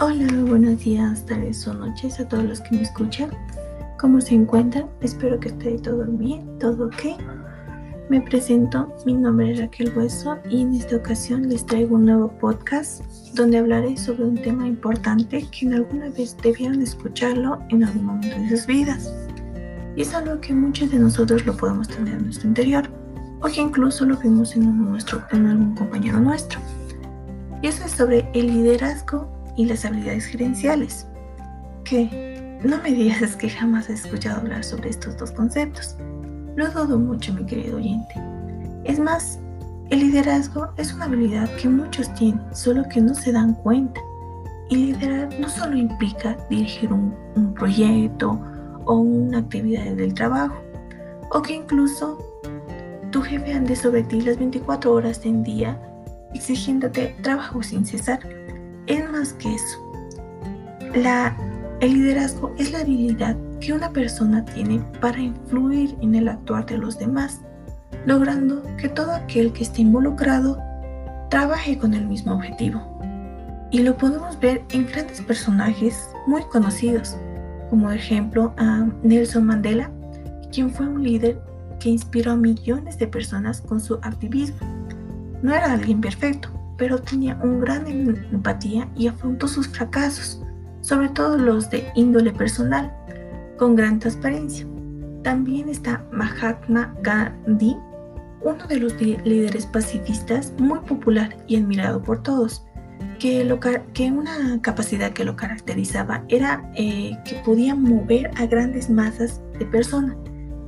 Hola, buenos días, tardes o noches a todos los que me escuchan. ¿Cómo se encuentran? Espero que esté todo bien, todo ok. Me presento, mi nombre es Raquel Hueso y en esta ocasión les traigo un nuevo podcast donde hablaré sobre un tema importante que en alguna vez debieron escucharlo en algún momento de sus vidas. Y es algo que muchos de nosotros lo podemos tener en nuestro interior o que incluso lo vimos en, nuestro, en algún compañero nuestro. Y eso es sobre el liderazgo y las habilidades gerenciales. Que no me digas que jamás has escuchado hablar sobre estos dos conceptos. Lo dudo mucho, mi querido oyente. Es más, el liderazgo es una habilidad que muchos tienen, solo que no se dan cuenta. Y liderar no solo implica dirigir un, un proyecto o una actividad del trabajo, o que incluso tu jefe ande sobre ti las 24 horas del día exigiéndote trabajo sin cesar. Es más que eso. El liderazgo es la habilidad que una persona tiene para influir en el actuar de los demás, logrando que todo aquel que esté involucrado trabaje con el mismo objetivo. Y lo podemos ver en grandes personajes muy conocidos, como ejemplo a Nelson Mandela, quien fue un líder que inspiró a millones de personas con su activismo. No era alguien perfecto, pero tenía un gran em, empatía y afrontó sus fracasos, sobre todo los de índole personal, con gran transparencia. También está Mahatma Gandhi, uno de los líderes pacifistas muy popular y admirado por todos, que, lo, que una capacidad que lo caracterizaba era eh, que podía mover a grandes masas de personas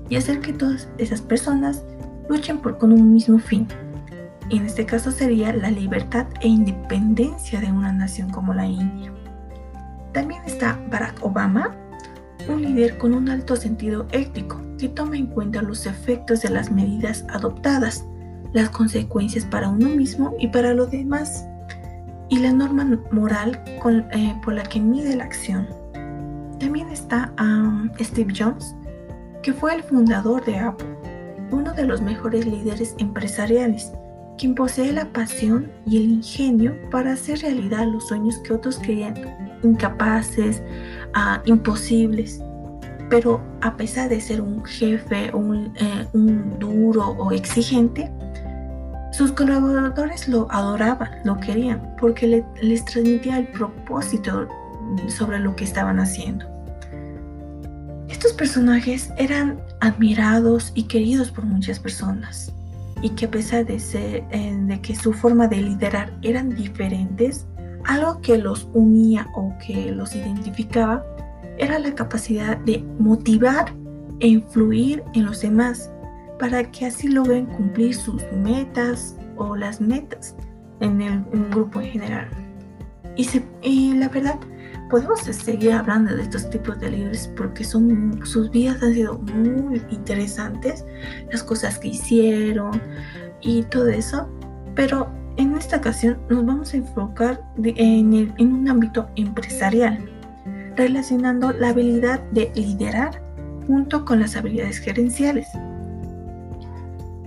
y hacer que todas esas personas luchen por, con un mismo fin. En este caso sería la libertad e independencia de una nación como la India. También está Barack Obama, un líder con un alto sentido ético que toma en cuenta los efectos de las medidas adoptadas, las consecuencias para uno mismo y para los demás, y la norma moral eh, por la que mide la acción. También está Steve Jobs, que fue el fundador de Apple, uno de los mejores líderes empresariales, quien posee la pasión y el ingenio para hacer realidad los sueños que otros creían incapaces, uh, imposibles. Pero a pesar de ser un jefe, un, eh, un duro o exigente, sus colaboradores lo adoraban, lo querían, porque les transmitía el propósito sobre lo que estaban haciendo. Estos personajes eran admirados y queridos por muchas personas y que a pesar de, ser, eh, de que su forma de liderar eran diferentes, algo que los unía o que los identificaba era la capacidad de motivar e influir en los demás para que así logren cumplir sus metas o las metas en el grupo en general. Y, y la verdad, podemos seguir hablando de estos tipos de líderes porque son, sus vidas han sido muy interesantes, las cosas que hicieron y todo eso, pero en esta ocasión nos vamos a enfocar en, un ámbito empresarial, relacionando la habilidad de liderar junto con las habilidades gerenciales.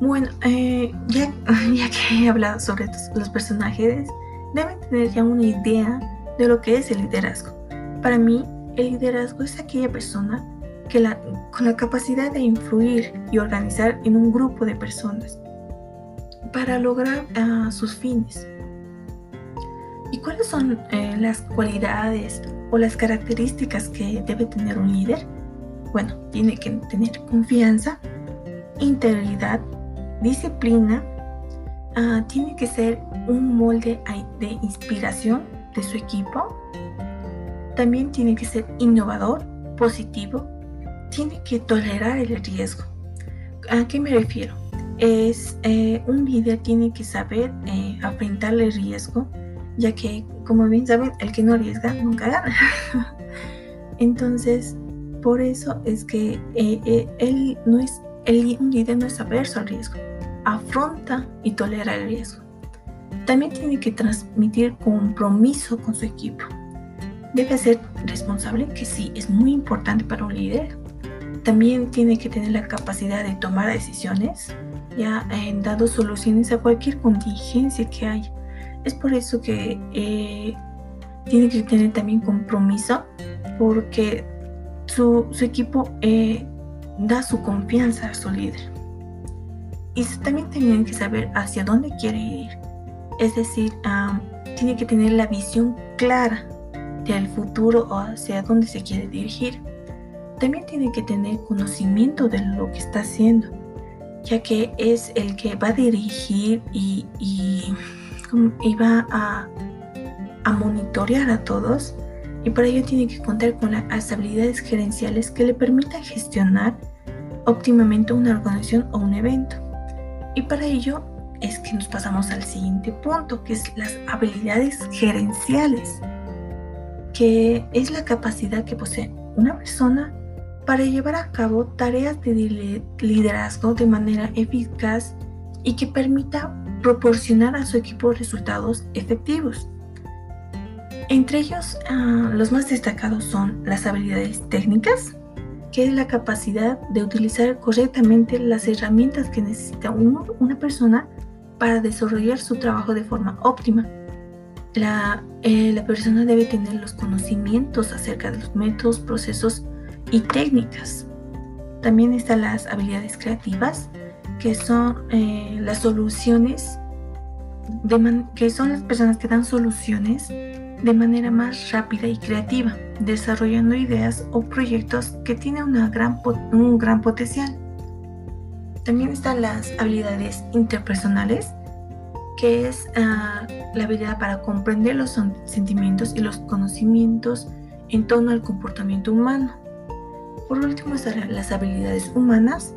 Bueno, eh, ya, ya, que he hablado sobre los personajes, deben tener ya una idea de lo que es el liderazgo. Para mí, el liderazgo es aquella persona que la, con la capacidad de influir y organizar en un grupo de personas para lograr uh, sus fines. ¿Y cuáles son eh, las cualidades o las características que debe tener un líder? Bueno, tiene que tener confianza, integridad, disciplina, uh, tiene que ser un molde de inspiración de su equipo. También tiene que ser innovador, positivo, tiene que tolerar el riesgo. ¿A qué me refiero? Es eh, un líder tiene que saber eh, afrontar el riesgo, ya que, como bien saben, el que no arriesga nunca gana. Entonces, por eso es que eh, él no es, el, un líder no es averso al riesgo, afronta y tolera el riesgo. También tiene que transmitir compromiso con su equipo. Debe ser responsable, que sí, es muy importante para un líder. También tiene que tener la capacidad de tomar decisiones, ya en dado soluciones a cualquier contingencia que haya. Es por eso que eh, tiene que tener también compromiso porque su, equipo eh, da su confianza a su líder. Y también tienen que saber hacia dónde quiere ir. Es decir, tiene que tener la visión clara del futuro o hacia dónde se quiere dirigir. También tiene que tener conocimiento de lo que está haciendo, ya que es el que va a dirigir y, va a monitorear a todos y para ello tiene que contar con las habilidades gerenciales que le permitan gestionar óptimamente una organización o un evento. Y para ello es que nos pasamos al siguiente punto, que es las habilidades gerenciales, que es la capacidad que posee una persona para llevar a cabo tareas de liderazgo de manera eficaz y que permita proporcionar a su equipo resultados efectivos. Entre ellos, ah, los más destacados son las habilidades técnicas, que es la capacidad de utilizar correctamente las herramientas que necesita una persona para desarrollar su trabajo de forma óptima. La, eh, la persona debe tener los conocimientos acerca de los métodos, procesos y técnicas. También están las habilidades creativas, que son eh, las soluciones, que son las personas que dan soluciones de manera más rápida y creativa, desarrollando ideas o proyectos que tienen una gran un gran potencial. También están las habilidades interpersonales, que es ah, la habilidad para comprender los sentimientos y los conocimientos en torno al comportamiento humano. Por último están las habilidades humanas,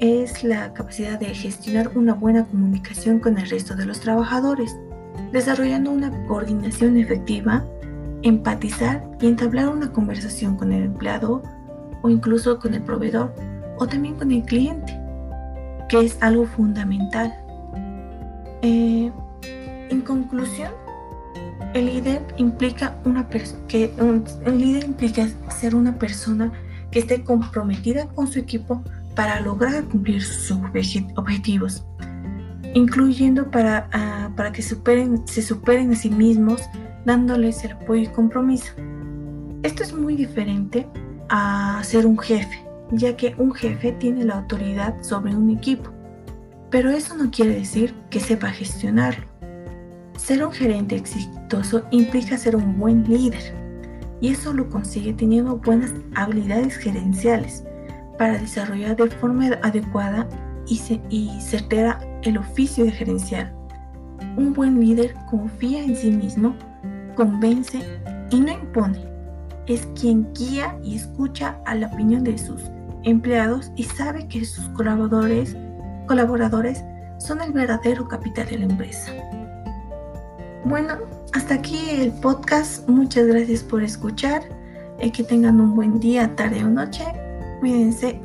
es la capacidad de gestionar una buena comunicación con el resto de los trabajadores desarrollando una coordinación efectiva, empatizar y entablar una conversación con el empleado o incluso con el proveedor o también con el cliente, que es algo fundamental. Eh, en conclusión, el líder implica una que el líder implica ser una persona que esté comprometida con su equipo para lograr cumplir sus objetivos incluyendo para, ah, para que superen, se superen a sí mismos, dándoles el apoyo y compromiso. Esto es muy diferente a ser un jefe, ya que un jefe tiene la autoridad sobre un equipo, pero eso no quiere decir que sepa gestionarlo. Ser un gerente exitoso implica ser un buen líder, y eso lo consigue teniendo buenas habilidades gerenciales para desarrollar de forma adecuada y, y certera el oficio de gerenciar. Un buen líder confía en sí mismo, convence y no impone. Es quien guía y escucha a la opinión de sus empleados y sabe que sus colaboradores, colaboradores son el verdadero capital de la empresa. Bueno, hasta aquí el podcast. Muchas gracias por escuchar. y que tengan un buen día, tarde o noche. Cuídense